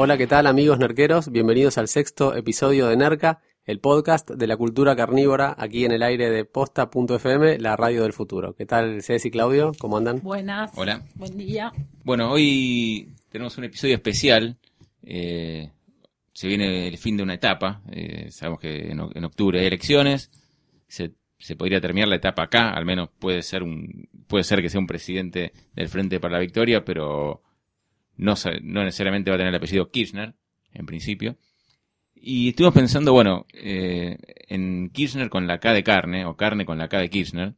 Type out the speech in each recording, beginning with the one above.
Hola, ¿qué tal amigos nerqueros? Bienvenidos al sexto episodio de Nerca, el podcast de la cultura carnívora aquí en el aire de posta.fm, la radio del futuro. ¿Qué tal Ceci y Claudio? ¿Cómo andan? Buenas. Hola. Buen día. Bueno, hoy tenemos un episodio especial. Eh, se viene el fin de una etapa. Eh, sabemos que en, en octubre hay elecciones. Se, se podría terminar la etapa acá. Al menos puede ser un puede ser que sea un presidente del Frente para la Victoria, pero no, no necesariamente va a tener el apellido Kirchner, en principio. Y estuvimos pensando, bueno, eh, en Kirchner con la K de carne, o carne con la K de Kirchner.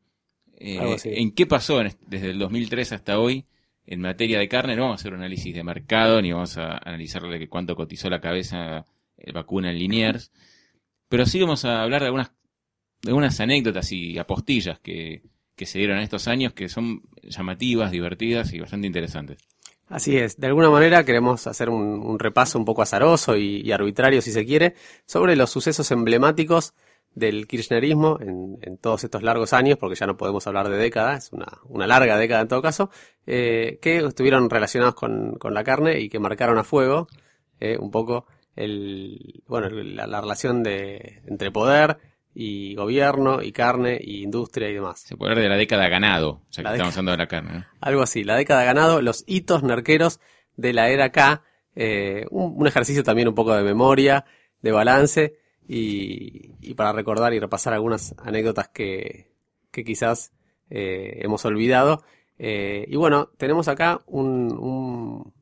Eh. ¿En qué pasó en desde el 2003 hasta hoy en materia de carne? No vamos a hacer un análisis de mercado, ni vamos a analizarle que cuánto cotizó la cabeza eh, vacuna en Liniers. Pero sí vamos a hablar de algunas, de algunas anécdotas y apostillas que, que se dieron en estos años que son llamativas, divertidas y bastante interesantes. Así es, de alguna manera queremos hacer un, repaso un poco azaroso y, arbitrario, si se quiere, sobre los sucesos emblemáticos del kirchnerismo en, todos estos largos años, porque ya no podemos hablar de década, es una, larga década en todo caso, eh, que estuvieron relacionados con, la carne y que marcaron a fuego eh, un poco el, bueno, la, la relación de, entre poder y gobierno y carne y industria y demás. Se puede hablar de la década ganado, ya que La estamos hablando de la carne. ¿no? Algo así, la década ganado, los hitos nerqueros de la era K, eh, un, un ejercicio también un poco de memoria, de balance y, y para recordar y repasar algunas anécdotas que, que quizás eh, hemos olvidado. Eh, y bueno, tenemos acá un, un,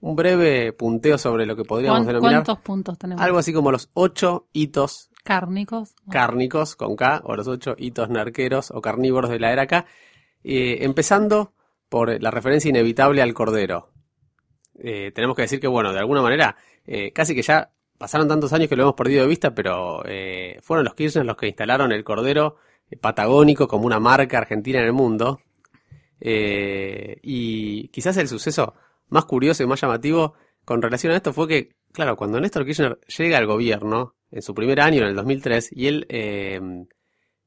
un breve punteo sobre lo que podríamos ¿Cuán- denominar ¿Cuántos puntos tenemos? algo así como los ocho hitos Cárnicos. cárnicos con K o los ocho hitos narqueros o carnívoros de la era K, eh, empezando por la referencia inevitable al cordero. Eh, tenemos que decir que, bueno, de alguna manera, eh, casi que ya pasaron tantos años que lo hemos perdido de vista, pero fueron los Kirchner los que instalaron el cordero patagónico como una marca argentina en el mundo. Y quizás el suceso más curioso y más llamativo con relación a esto fue que, claro, cuando Néstor Kirchner llega al gobierno, en su primer año, en el 2003, y él eh,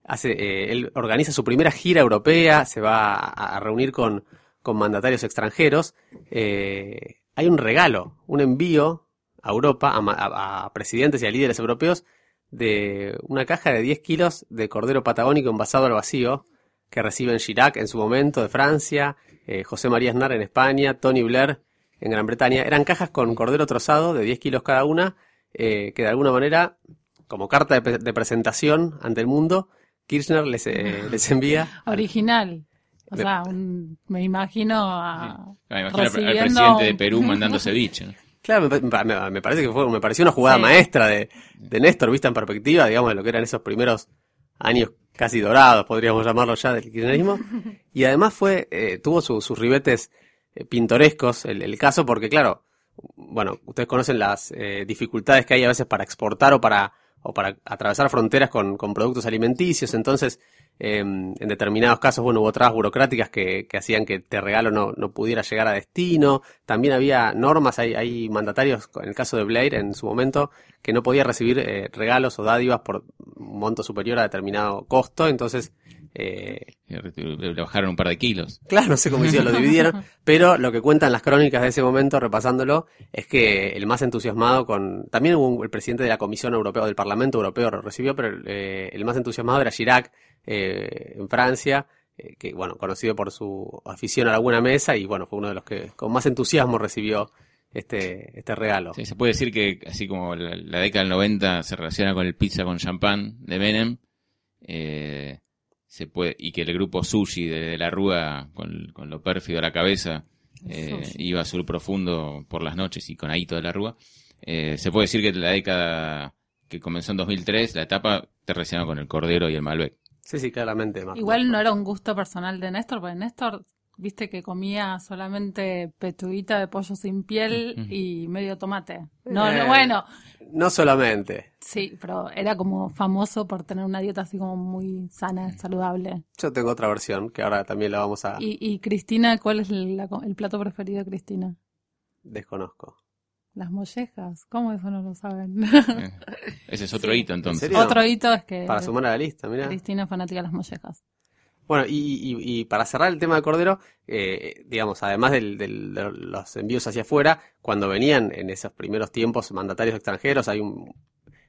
hace, eh, él organiza su primera gira europea, se va a, reunir con, mandatarios extranjeros, eh, hay un regalo, un envío a Europa, a, a- a presidentes y a líderes europeos, de una caja de 10 kilos de cordero patagónico envasado al vacío, que reciben Chirac en su momento de Francia, eh, José María Aznar en España, Tony Blair en Gran Bretaña. Eran cajas con cordero trozado de 10 kilos cada una, eh, que de alguna manera, como carta de, pre- de presentación ante el mundo, Kirchner les, eh, les envía. Original. O Me- sea, un- me imagino a... Ah, imagino al- presidente de Perú mandando ceviche. Claro, me, pa- me- me parece que fue, me pareció una jugada Sí. maestra de, de Néstor, vista en perspectiva, digamos, de lo que eran esos primeros años casi dorados, podríamos llamarlo ya, del kirchnerismo. Y además fue, eh, tuvo su- sus ribetes pintorescos el, caso, porque claro, bueno, ustedes conocen las eh, dificultades que hay a veces para exportar o para, o para atravesar fronteras con, con productos alimenticios, entonces, eh, en determinados casos, bueno, hubo trabas burocráticas que, que hacían que este regalo no, no pudiera llegar a destino, también había normas, hay, hay mandatarios, en el caso de Blair en su momento, que no podía recibir eh, regalos o dádivas por un monto superior a determinado costo, entonces Eh, re- Le bajaron un par de kilos. Claro, no sé cómo hicieron, lo dividieron, pero lo que cuentan las crónicas de ese momento, repasándolo, es que el más entusiasmado con... También hubo un- el presidente de la Comisión Europea, del Parlamento Europeo lo recibió, pero eh, el más entusiasmado era Chirac, eh, en Francia, eh, que, bueno, conocido por su afición a la buena mesa, y bueno, fue uno de los que con más entusiasmo recibió este, este regalo. Sí, se puede decir que así como la, la década del 90 se relaciona con el pizza con champán de Menem, eh, se puede, y que el grupo Sushi de, de la Rúa, con, con lo pérfido a la cabeza, eh, iba azul profundo por las noches y con Aito de la Rúa, eh, se puede decir que la década que comenzó en 2003, la etapa te con el Cordero y el Malbec. Sí, sí, claramente. Más, Igual más- no era un gusto personal de Néstor, porque Néstor, viste que comía solamente pechuguita de pollo sin piel y medio tomate. No, Eh. no, bueno, No solamente. sí, pero era como famoso por tener una dieta así como muy sana, saludable. Yo tengo otra versión que ahora también la vamos a... Y, y Cristina, ¿cuál es la- el plato preferido de Cristina? Desconozco. Las mollejas. ¿Cómo eso no lo saben? Eh, Ese es otro Sí. hito entonces. Otro hito es que Para sumar a la lista, mira. Cristina es fanática de las mollejas. Bueno, y, y- para cerrar el tema de Cordero, eh, digamos, además del- del- de los envíos hacia afuera, cuando venían en esos primeros tiempos mandatarios extranjeros, hay un...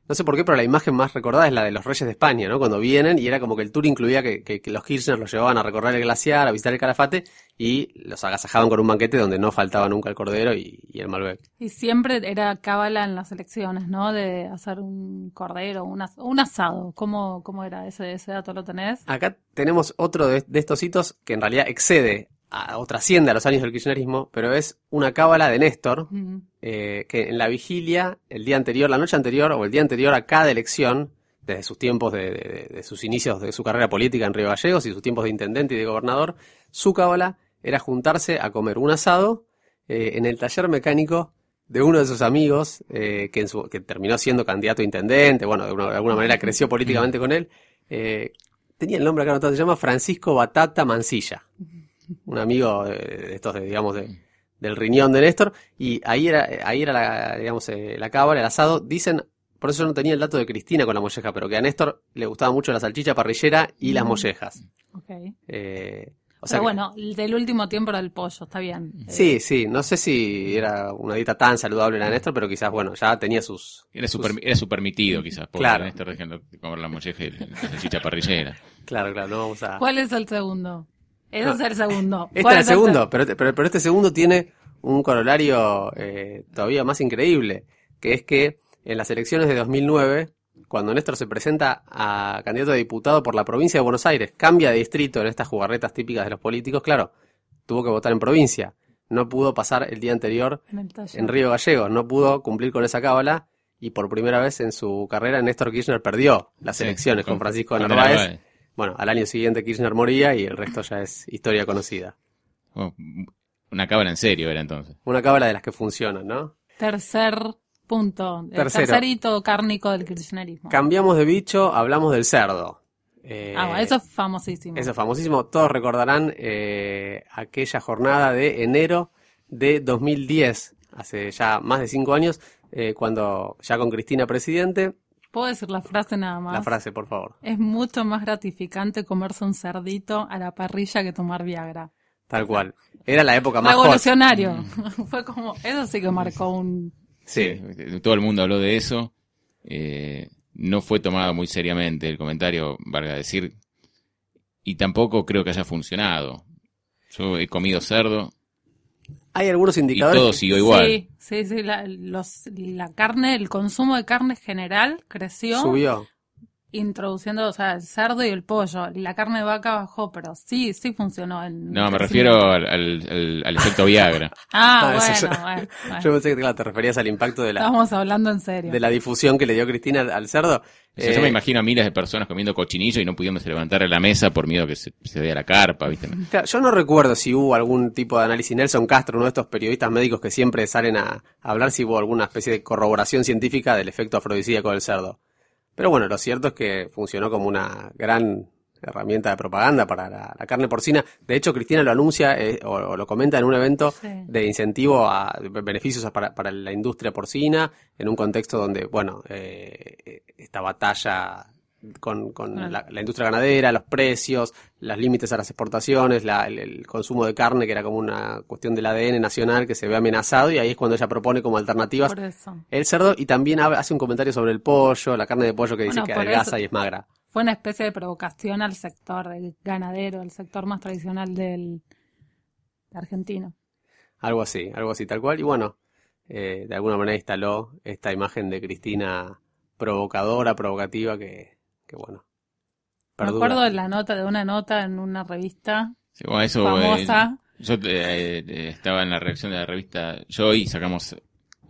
No sé por qué, pero la imagen más recordada es la de los reyes de España, ¿no? Cuando vienen y era como que el tour incluía que, que- que los Kirchner los llevaban a recorrer el glaciar, a visitar el Calafate y los agasajaban con un banquete donde no faltaba nunca el Cordero y, y el Malbec. Y siempre era cábala en las elecciones, ¿no? De hacer un cordero, un, as- un asado. ¿Cómo, ¿Cómo era ese, ese dato? ¿Lo tenés? Acá tenemos otro de, de estos hitos que en realidad excede a- o trasciende a los años del kirchnerismo, pero es una cábala de Néstor, Mm. Eh, que en la vigilia, el día anterior, la noche anterior o el día anterior a cada elección, desde sus tiempos de, sus inicios de su carrera política en Río Gallegos y sus tiempos de intendente y de gobernador, su cábala era juntarse a comer un asado eh, en el taller mecánico de uno de sus amigos, eh, que, en su- que terminó siendo candidato a intendente, bueno, de, una- alguna manera creció políticamente con él. eh, tenía el nombre acá anotado, se llama Francisco Batata Mancilla, un amigo de, estos, digamos, de, del riñón de Néstor, y ahí era, ahí era la, digamos, eh, la cábala, el asado. Dicen, por eso yo no tenía el dato de Cristina con la molleja, pero que a Néstor le gustaba mucho la salchicha parrillera y las Mm. mollejas. Ok. Eh, o sea Pero que- bueno, el del último tiempo era el pollo, está bien. Eh, Sí, sí, no sé si era una dieta tan saludable la de Néstor, pero quizás, bueno, ya tenía sus... Era su, sus- per- era su permitido quizás, porque Claro. Néstor dejando de comer la molleja y la salchicha parrillera. Claro, claro, no vamos a... ¿Cuál es el segundo? Ese No. es el segundo. Este ¿Cuál era el es segundo, pero, pero, pero este segundo tiene un corolario eh, todavía más increíble, que es que en las elecciones de 2009, cuando Néstor se presenta a candidato a diputado por la provincia de Buenos Aires, cambia de distrito en estas jugarretas típicas de los políticos, claro, tuvo que votar en provincia, no pudo pasar el día anterior En el taller. en Río Gallegos, no pudo cumplir con esa cábala y por primera vez en su carrera Néstor Kirchner perdió las Sí, elecciones con, Francisco de con Narváez. Narváez. Bueno, al año siguiente Kirchner moría y el resto ya es historia conocida. Oh, una cábala en serio era entonces. Una cábala de las que funcionan, ¿no? Tercer punto. El Tercero. tercer hito cárnico del kirchnerismo. Cambiamos de bicho, hablamos del cerdo. Eh, ah, bueno, eso es famosísimo. eso es famosísimo. Todos recordarán eh, aquella jornada de enero de 2010, hace ya más de cinco años, eh, cuando ya con Cristina presidente. ¿Puedo decir la frase nada más? La frase, por favor. Es mucho más gratificante comerse un cerdito a la parrilla que tomar Viagra. Tal cual. Era la época más hot. Revolucionario. Mm. Fue como, eso sí que marcó un... Sí. Todo el mundo habló de eso. Eh, no fue tomado muy seriamente el comentario, valga decir. Y tampoco creo que haya funcionado. Yo he comido cerdo Hay algunos y indicadores. todo que- siguió igual. Sí, sí, sí. La, los, la carne, el consumo de carne general creció. Subió. Introduciendo, o sea, el cerdo y el pollo. La carne de vaca bajó, pero sí, sí funcionó. el No, me refiero al, al- al- al efecto Viagra. Ah, Ah, eso bueno, ya- bueno, bueno. Yo pensé que claro, te referías al impacto de la, Estamos hablando en serio. de la difusión que le dio Cristina al, al cerdo. O sea, Eh, yo me imagino a miles de personas comiendo cochinillo y no pudiéndose levantar de la mesa por miedo que se, se vea la carpa, ¿viste? Claro, yo no recuerdo si hubo algún tipo de análisis. Nelson Castro, uno de estos periodistas médicos que siempre salen a, a hablar si hubo alguna especie de corroboración científica del efecto afrodisíaco del cerdo. Pero bueno, lo cierto es que funcionó como una gran herramienta de propaganda para la, la carne porcina. De hecho, Cristina lo anuncia eh, o, o lo comenta en un evento Sí. de incentivo a beneficios para, para la industria porcina, en un contexto donde, bueno, eh, esta batalla con, con Ah. la, la industria ganadera, los precios, los límites a las exportaciones, la- el, el consumo de carne, que era como una cuestión del ADN nacional que se ve amenazado, y ahí es cuando ella propone como alternativas el cerdo, y también hace un comentario sobre el pollo, la carne de pollo que dice Bueno, que adelgaza y es magra. Fue una especie de provocación al sector del ganadero, el sector más tradicional del argentino. Algo así, algo así, tal cual. Y bueno, eh, de alguna manera instaló esta imagen de Cristina provocadora, provocativa, que, que bueno. Me perdura. acuerdo de la nota, de una nota en una revista Sí, bueno, eso, eh, famosa. yo eh, eh, estaba en la redacción de la revista Yo y sacamos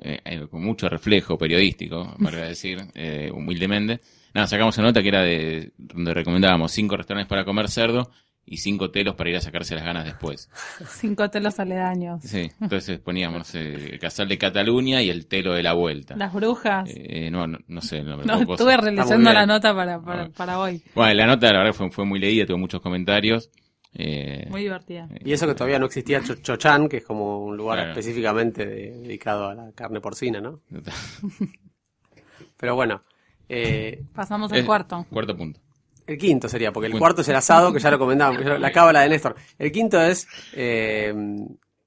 eh, eh, con mucho reflejo periodístico, para decir, eh, humildemente. Nada, sacamos una nota que era de donde recomendábamos cinco restaurantes para comer cerdo y cinco telos para ir a sacarse las ganas después. Cinco telos aledaños. Sí, entonces poníamos, no sé, el casal de Cataluña y el telo de la vuelta. Las brujas. Eh, no, no, no sé el nombre. no, estuve releyendo la nota para, para, Ah. para hoy. Bueno, la nota la verdad fue, fue muy leída, tuvo muchos comentarios. Eh, Muy divertida. Y eso que todavía no existía Cho- Chochán, que es como un lugar Claro. específicamente de- dedicado a la carne porcina, ¿no? Pero bueno, eh, Pasamos al cuarto. Cuarto punto. El quinto sería, porque el Bueno. cuarto es el asado, que ya lo comentábamos, lo- la cábala de Néstor. El quinto es eh,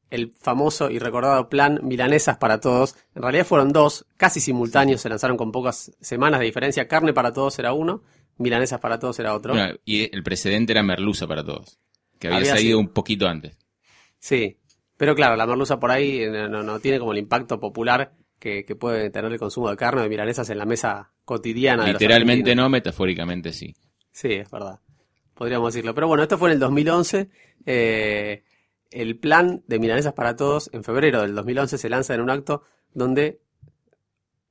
el famoso y recordado plan Milanesas para Todos. En realidad fueron dos, casi simultáneos, se lanzaron con pocas semanas de diferencia. Carne para Todos era uno, Milanesas para Todos era otro. Bueno, y el precedente era Merluza para todos, que había, Había salido sido. un poquito antes. Sí, pero claro, la merluza por ahí eh, no, no- no tiene como el impacto popular que, que puede tener el consumo de carne o de milanesas en la mesa cotidiana. de los Literalmente no, metafóricamente sí. Sí, es verdad. Podríamos decirlo. Pero bueno, esto fue en el 2011. eh, el plan de milanesas para todos en febrero del 2011 se lanza en un acto donde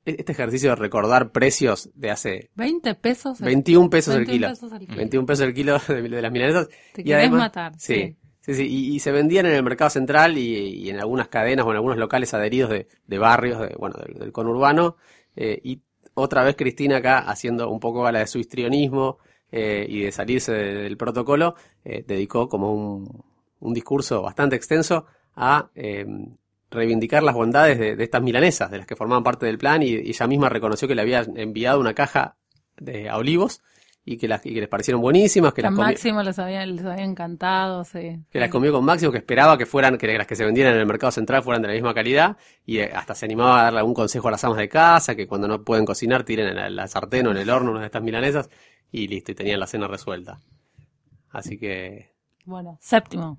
e- este ejercicio de recordar precios de hace 20 pesos. el- 21 pesos el 21 kilo. pesos el kilo. 21 pesos el kilo de, de las milanesas. Te Y además- matar. Sí, Sí. sí, sí. Y, y se vendían en el mercado central y, y en algunas cadenas o en algunos locales adheridos de, de barrios, de, bueno, del, del conurbano. eh, y otra vez Cristina acá haciendo un poco gala de su histrionismo eh, y de salirse de- del protocolo, eh, dedicó como un, un discurso bastante extenso a eh, reivindicar las bondades de, de estas milanesas, de las que formaban parte del plan, y, y ella misma reconoció que le había enviado una caja de, a Olivos y que, las, y que les parecieron buenísimas, que Que a las Máximo les había, les había encantado, sí. que las comió con Máximo, que esperaba que fueran, que las que se vendieran en el mercado central fueran de la misma calidad, y eh, hasta se animaba a darle algún consejo a las amas de casa, que cuando no pueden cocinar tiren en la, la sartén o en el horno una de estas milanesas, y listo, y tenían la cena resuelta. Así que, Bueno, séptimo.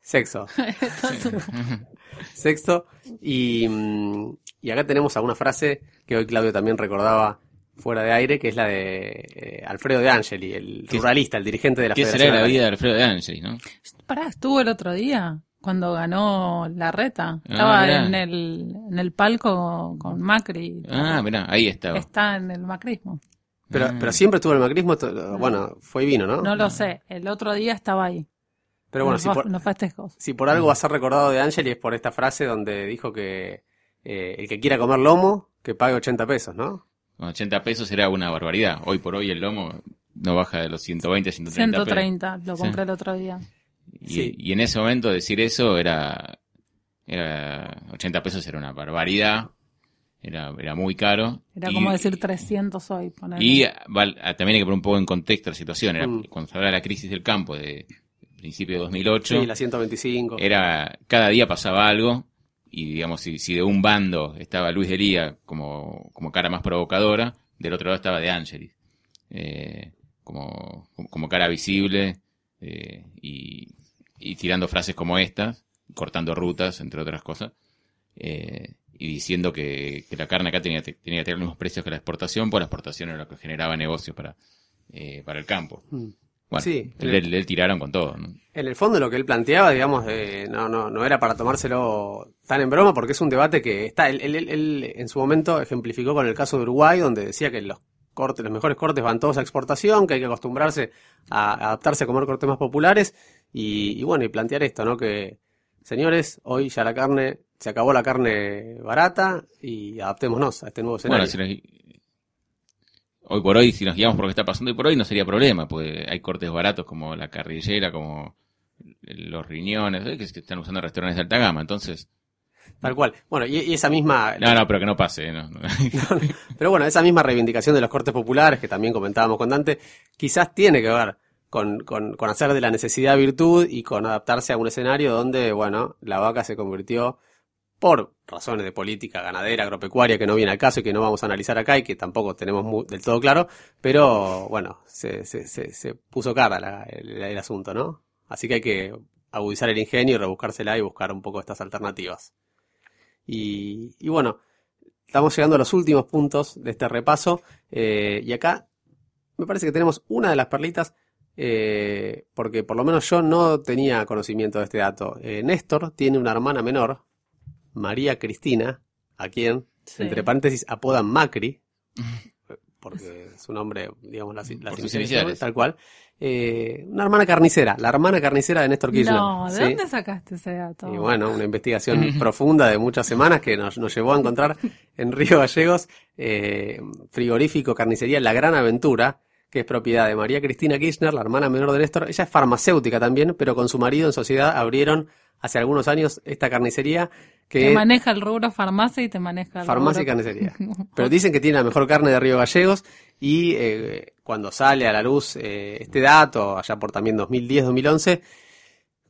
sexo. Sexto, y, mm, y acá tenemos alguna frase que hoy Claudio también recordaba fuera de aire, que es la de eh, Alfredo de Angeli, el ¿Qué- ruralista, el dirigente de la ¿Qué será Federación la Agraria. vida de Alfredo de Angeli, no? Pará, estuvo el otro día cuando ganó la reta. Ah, Estaba en el, en el palco con Macri. Ah, mirá, ahí estaba. Está en el macrismo. Pero, Ah. pero siempre estuvo en el macrismo, bueno, fue y vino, ¿no? No lo sé. El otro día estaba ahí. Pero bueno, en si por, en los festejos. si por algo va a ser recordado de Angeli es por esta frase donde dijo que eh, el que quiera comer lomo, que pague 80 pesos, ¿no? Con 80 pesos era una barbaridad. Hoy por hoy el lomo no baja de los 120, 130 pesos. 130, lo Sí. compré el otro día. Y, Sí. y en ese momento decir eso era, era 80 pesos era una barbaridad, era, era muy caro. Era Y- como decir 300 hoy. Y val- ah, también hay que poner un poco en contexto la situación. Era, Mm. Cuando se habla de la crisis del campo de principio de 2008, Sí, la 125. era cada día pasaba algo y digamos si, si de un bando estaba Luis de Lía como, como cara más provocadora, del otro lado estaba De Angelis eh, como, como cara visible eh, y, y tirando frases como estas, cortando rutas, entre otras cosas, eh, y diciendo que, que la carne acá tenía, tenía que tener los mismos precios que la exportación, pues la exportación era lo que generaba negocios para, eh, para el campo. Mm. Bueno, Sí. le, le tiraron con todo. ¿no? En el fondo lo que él planteaba, digamos, eh, no, no, no era para tomárselo tan en broma, porque es un debate que está, él, él- él- en su momento ejemplificó con el caso de Uruguay, donde decía que los cortes, los mejores cortes van todos a exportación, que hay que acostumbrarse a, a adaptarse a comer cortes más populares, y, y bueno, y plantear esto, ¿no? Que, señores, hoy ya la carne, se acabó la carne barata, y adaptémonos a este nuevo Bueno, escenario. si nos- hoy por hoy, si nos guiamos por lo que está pasando hoy por hoy, no sería problema, porque hay cortes baratos como la carrillera, como los riñones, ¿eh? que se están usando en restaurantes de alta gama. Entonces, Tal cual. Bueno, y, y esa misma... No, no, pero que no pase. No, no. Pero bueno, esa misma reivindicación de los cortes populares, que también comentábamos con Dante, quizás tiene que ver con, con, con hacer de la necesidad virtud y con adaptarse a un escenario donde, bueno, la vaca se convirtió por razones de política ganadera, agropecuaria, que no viene al caso y que no vamos a analizar acá y que tampoco tenemos mu- del todo claro, pero bueno, se, se, puso cara la- el, asunto, ¿no? Así que hay que agudizar el ingenio y rebuscársela y buscar un poco estas alternativas. Y, y bueno, estamos llegando a los últimos puntos de este repaso eh, y acá me parece que tenemos una de las perlitas eh, porque por lo menos yo no tenía conocimiento de este dato. Eh, Néstor tiene una hermana menor, María Cristina, a quien, Sí. entre paréntesis, apodan Macri, porque su nombre, digamos, iniciales, iniciales. tal cual. Eh, una hermana carnicera, la hermana carnicera de Néstor Kirchner. No, ¿de ¿sí? dónde sacaste ese dato? Y bueno, una investigación profunda de muchas semanas que nos, nos llevó a encontrar en Río Gallegos eh, frigorífico carnicería La Gran Aventura, que es propiedad de María Cristina Kirchner, la hermana menor de Néstor. Ella es farmacéutica también, pero con su marido en sociedad abrieron hace algunos años esta carnicería Te que maneja el rubro farmacia y te maneja el farmacia y carnicería. Pero dicen que tiene la mejor carne de Río Gallegos y eh, cuando sale a la luz eh, este dato, allá por también 2010-2011,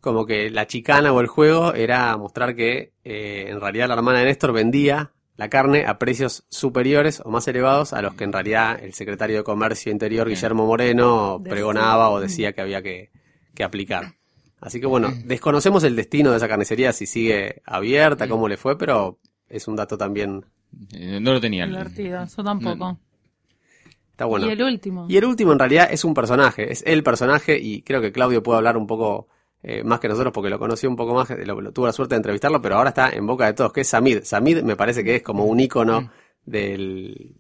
como que la chicana o el juego era mostrar que eh, en realidad la hermana de Néstor vendía la carne a precios superiores o más elevados a los que en realidad el secretario de Comercio Interior, Guillermo Moreno, pregonaba o decía que había que, que aplicar. Así que bueno, desconocemos el destino de esa carnicería, si sigue abierta, cómo le fue, pero es un dato también Eh, no lo tenía. Divertido, yo tampoco. Está bueno. Y el último. Y el último en realidad es un personaje, es el personaje y creo que Claudio puede hablar un poco eh, más que nosotros porque lo conoció un poco más, lo, lo- tuvo la suerte de entrevistarlo, pero ahora está en boca de todos, que es Samid. Samid me parece que es como un ícono del,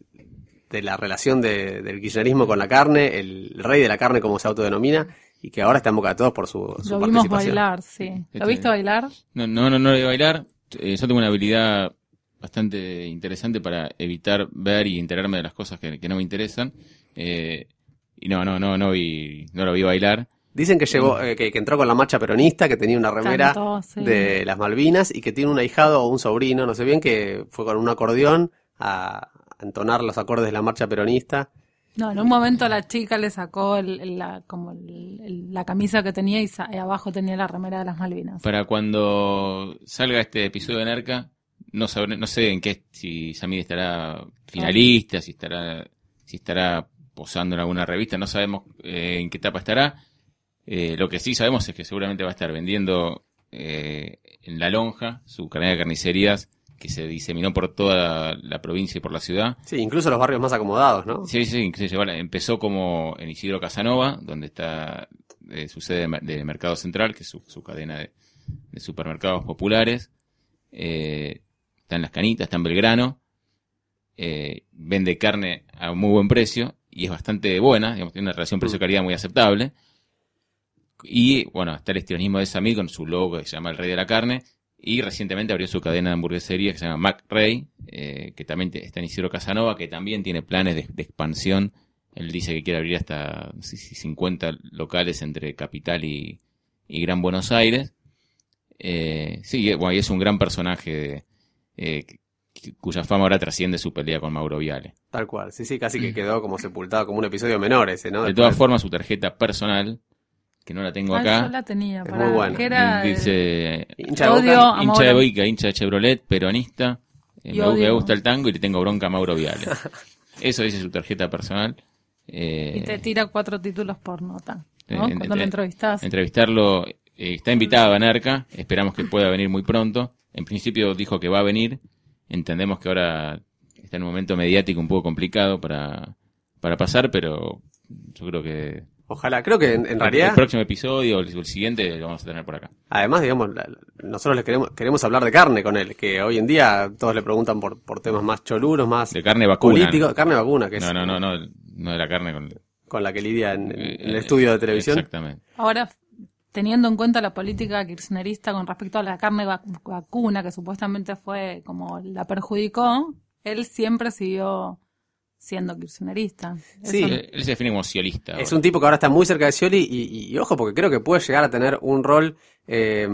de la relación de- del kirchnerismo con la carne, el rey de la carne como se autodenomina y que ahora está en boca de todos por su, su Lo vimos participación. bailar, sí. ¿Lo Este- viste bailar? No, no, no, no de bailar. Eh, yo tengo una habilidad bastante interesante para evitar ver y enterarme de las cosas que, que no me interesan. Eh, y no, no, no, no vi, no lo vi bailar. Dicen que llegó, eh, que, que entró con la marcha peronista, que tenía una remera Cantó, sí. de las Malvinas y que tiene un ahijado o un sobrino, no sé bien, que fue con un acordeón a a entonar los acordes de la marcha peronista. No, en un momento la chica le sacó el- el- la, como el- la camisa que tenía y, y abajo tenía la remera de las Malvinas. Para cuando salga este episodio de Nerca, no sabré, no sé en qué, si Samid estará finalista, si estará, si estará posando en alguna revista, no sabemos eh, en qué etapa estará. Eh, lo que sí sabemos es que seguramente va a estar vendiendo eh, en la lonja su cadena de carnicerías que se diseminó por toda la provincia y por la ciudad. Sí, incluso los barrios más acomodados, ¿no? Sí, sí, sí, empezó como en Isidro Casanova, donde está eh, su sede de, mer- de Mercado Central, que es su, su cadena de, de supermercados populares. Eh, está en Las Canitas, está en Belgrano. Eh, vende carne a muy buen precio y es bastante buena, digamos, tiene una relación precio-calidad muy aceptable. Y bueno, está el estilismo de Samid con su logo que se llama El Rey de la Carne. Y recientemente abrió su cadena de hamburguesería que se llama Mac Rey, eh, que también está en Isidro Casanova, que también tiene planes de, de expansión. Él dice que quiere abrir hasta sé si 50 locales entre Capital y, y Gran Buenos Aires. Eh, sí, bueno, y es un gran personaje de- eh, cuya fama ahora trasciende su pelea con Mauro Viale. Tal cual. Sí, sí, casi que quedó como sepultado como un episodio menor ese, ¿no? De todas formas, su tarjeta personal, que no la tengo Ah, acá, yo la tenía. Es para, muy buena. que era el- dice Hincha de Odio Boca. hincha de Mauro. Boica, hincha de Chevrolet, peronista. eh, me, odio- gusta el tango y le tengo bronca a Mauro Viale. Eso dice su tarjeta personal. Eh, y te tira cuatro títulos por nota. ¿no? Eh, Cuando entre- lo entrevistas. entrevistarlo. eh, está invitado a Nerca, esperamos que pueda venir muy pronto. En principio dijo que va a venir. Entendemos que ahora está en un momento mediático un poco complicado para, para pasar, pero yo creo que Ojalá. Creo que en, en el realidad, próximo episodio o el, el siguiente lo vamos a tener por acá. además, digamos, la- nosotros le queremos, queremos hablar de carne con él, que hoy en día todos le preguntan por, por temas más choluros, más De carne vacuna. políticos. Carne vacuna, que es No, no, no, no, no de la carne con con la que lidia en, en el eh, estudio de televisión. Exactamente. Ahora, teniendo en cuenta la política kirchnerista con respecto a la carne vac- vacuna, que supuestamente fue como la perjudicó, él siempre siguió siendo kirchnerista. Sí. Eso- Él se define como socialista. Es ahora. un tipo que ahora está muy cerca de Scioli y, y- y ojo, porque creo que puede llegar a tener un rol eh,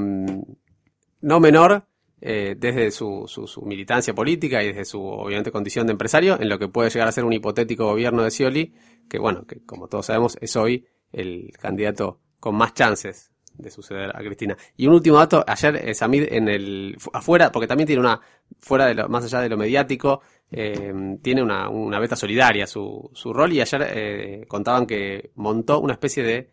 no menor eh, desde su, su, su militancia política y desde su, obviamente, condición de empresario, en lo que puede llegar a ser un hipotético gobierno de Scioli, que bueno, que como todos sabemos es hoy el candidato con más chances de suceder a Cristina. Y un último dato, ayer eh, Samid en el fu- afuera, porque también tiene una fuera de lo más allá de lo mediático, eh, tiene una, una beta solidaria su, su rol y ayer eh, contaban que montó una especie de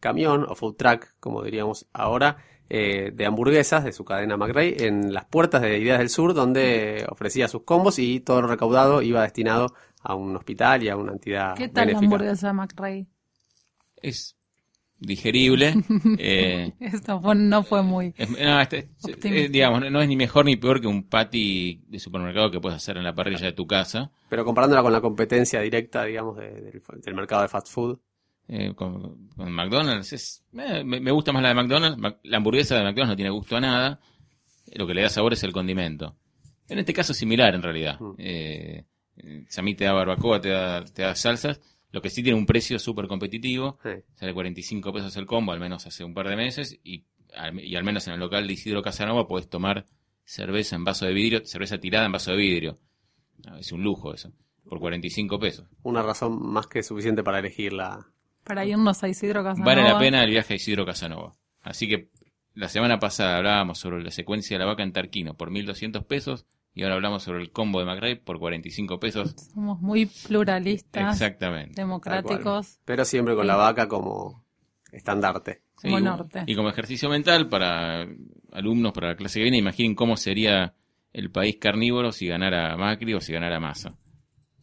camión o food truck, como diríamos ahora, eh, de hamburguesas de su cadena McRae en las puertas de Ideas del Sur, donde ofrecía sus combos y todo lo recaudado iba destinado a un hospital y a una entidad ¿Qué tal la hamburguesa McRae? Es digerible. eh, Esto fue- no fue muy... es- no, este- eh, digamos, no- es ni mejor ni peor que un patty de supermercado que puedes hacer en la parrilla de tu casa. Pero comparándola con la competencia directa, digamos, de- del, del mercado de fast food. eh, con, con McDonald's. Es, eh, me, me gusta más la de McDonald's. La hamburguesa de McDonald's no tiene gusto a nada. Lo que le da sabor es el condimento. En este caso es similar en realidad. Mm. Sammy te da barbacoa, te da, te da salsas. Lo que sí tiene un precio súper competitivo. Sí. Sale 45 pesos el combo, al menos hace un par de meses. Y al, y al menos en el local de Isidro Casanova podés tomar cerveza en vaso de vidrio, cerveza tirada en vaso de vidrio. Ah, Es un lujo eso. Por 45 pesos. Una razón más que suficiente para elegirla. Para irnos a Isidro Casanova. Vale la pena el viaje a Isidro Casanova. Así que la semana pasada hablábamos sobre la secuencia de la vaca en Tarquino por 1.200 pesos y ahora hablamos sobre el combo de McRae por 45 pesos. Somos muy pluralistas, Exactamente. democráticos. Pero siempre con la vaca como estandarte. Sí, Como y- norte. Y como ejercicio mental para alumnos, para la clase que viene, imaginen cómo sería el país carnívoro si ganara Macri o si ganara Massa.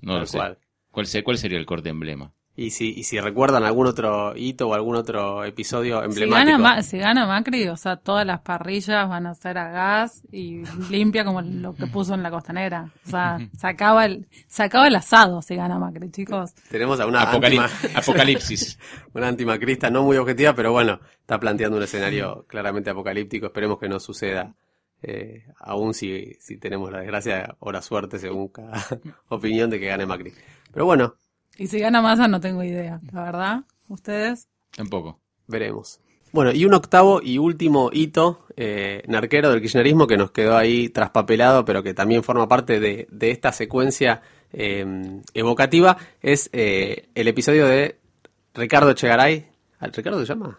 No Tal lo sé. cual. ¿Cuál, se- ¿Cuál sería el corte emblema? Y si, y si recuerdan algún otro hito o algún otro episodio Si emblemático. gana, Ma- si gana Macri, o sea, todas las parrillas van a ser a gas y limpia como lo que puso en la costanera. O sea, sacaba el, sacaba el asado si gana Macri, chicos. Tenemos a una, Apocalip- antima- Apocalipsis. una antimacrista no muy objetiva, pero bueno, está planteando un escenario claramente apocalíptico. Esperemos que no suceda. eh, aún si, si tenemos la desgracia o la suerte, según cada opinión, de que gane Macri. Pero bueno, Y si gana Massa no tengo idea, la verdad. ¿Ustedes? Tampoco. Veremos. Bueno, y un octavo y último hito eh, narquero del kirchnerismo que nos quedó ahí traspapelado, pero que también forma parte de, de esta secuencia eh, evocativa, es eh, el episodio de Ricardo Echegaray. ¿Ah, ¿Ricardo se llama?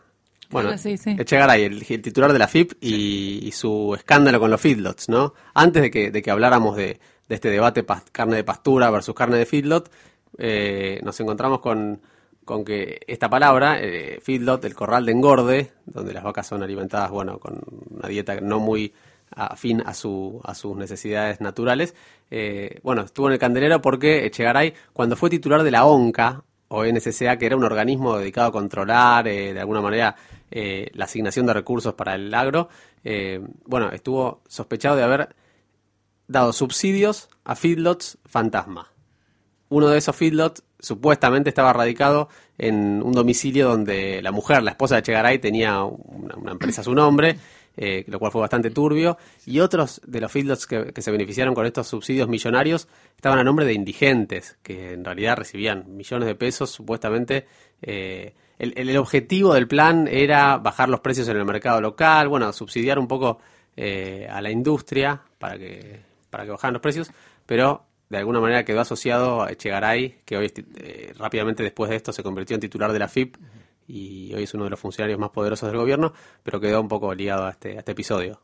Bueno, sí, sí. Echegaray, el, el titular de la FIP y, y su escándalo con los feedlots, ¿no? Antes de que, de que habláramos de, de este debate carne de pastura versus carne de feedlot, eh, nos encontramos con, con que esta palabra, eh, feedlot, el corral de engorde, donde las vacas son alimentadas, bueno, con una dieta no muy afín a, su, a sus necesidades naturales, eh, bueno, estuvo en el candelero porque Echegaray, cuando fue titular de la ONCA, o NSCA, que era un organismo dedicado a controlar eh, de alguna manera eh, la asignación de recursos para el agro, eh, bueno, estuvo sospechado de haber dado subsidios a feedlots fantasma. Uno de esos feedlots supuestamente estaba radicado en un domicilio donde la mujer, la esposa de Chegaray, tenía una, empresa a su nombre, eh, lo cual fue bastante turbio, y otros de los feedlots que, se beneficiaron con estos subsidios millonarios estaban a nombre de indigentes, que en realidad recibían millones de pesos supuestamente. eh, el objetivo del plan era bajar los precios en el mercado local, bueno, subsidiar un poco eh, a la industria para que, para que bajaran los precios, pero de alguna manera quedó asociado a Echegaray, que hoy eh, rápidamente después de esto se convirtió en titular de la FIP y hoy es uno de los funcionarios más poderosos del gobierno, pero quedó un poco ligado a este, a este episodio.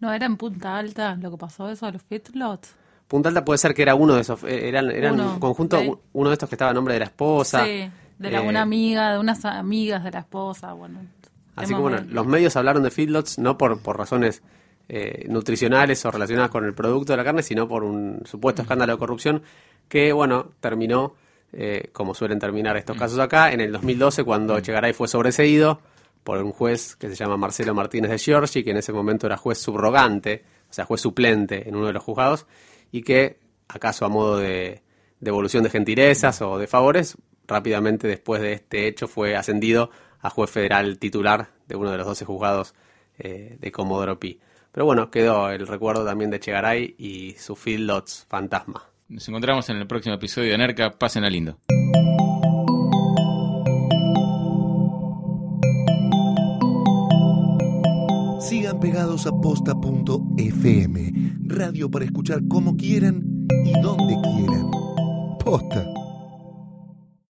¿No era en Punta Alta lo que pasó eso de los feedlots? Punta Alta puede ser que era uno de esos, eh, eran, eran Uno, un conjunto, de- uno de estos que estaba a nombre de la esposa. sí, de la, eh, una amiga, de unas amigas de la esposa, bueno. Así que bueno, los medios hablaron de feedlots no por, por razones eh, nutricionales o relacionadas con el producto de la carne, sino por un supuesto escándalo de corrupción que, bueno, terminó, eh, como suelen terminar estos casos acá, en el 2012 cuando Echegaray fue sobreseído por un juez que se llama Marcelo Martínez de Giorgi, que en ese momento era juez subrogante, o sea, juez suplente en uno de los juzgados, y que, acaso a modo de devolución de gentilezas o de favores, rápidamente después de este hecho fue ascendido a juez federal titular de uno de los 12 juzgados eh, de Comodoro Pi. Pero bueno, quedó el recuerdo también de Chegaray y su feedlots fantasma. Nos encontramos en el próximo episodio de Nerca. Pasen a lindo. Sigan pegados a posta.fm. Radio para escuchar como quieran y donde quieran. Posta.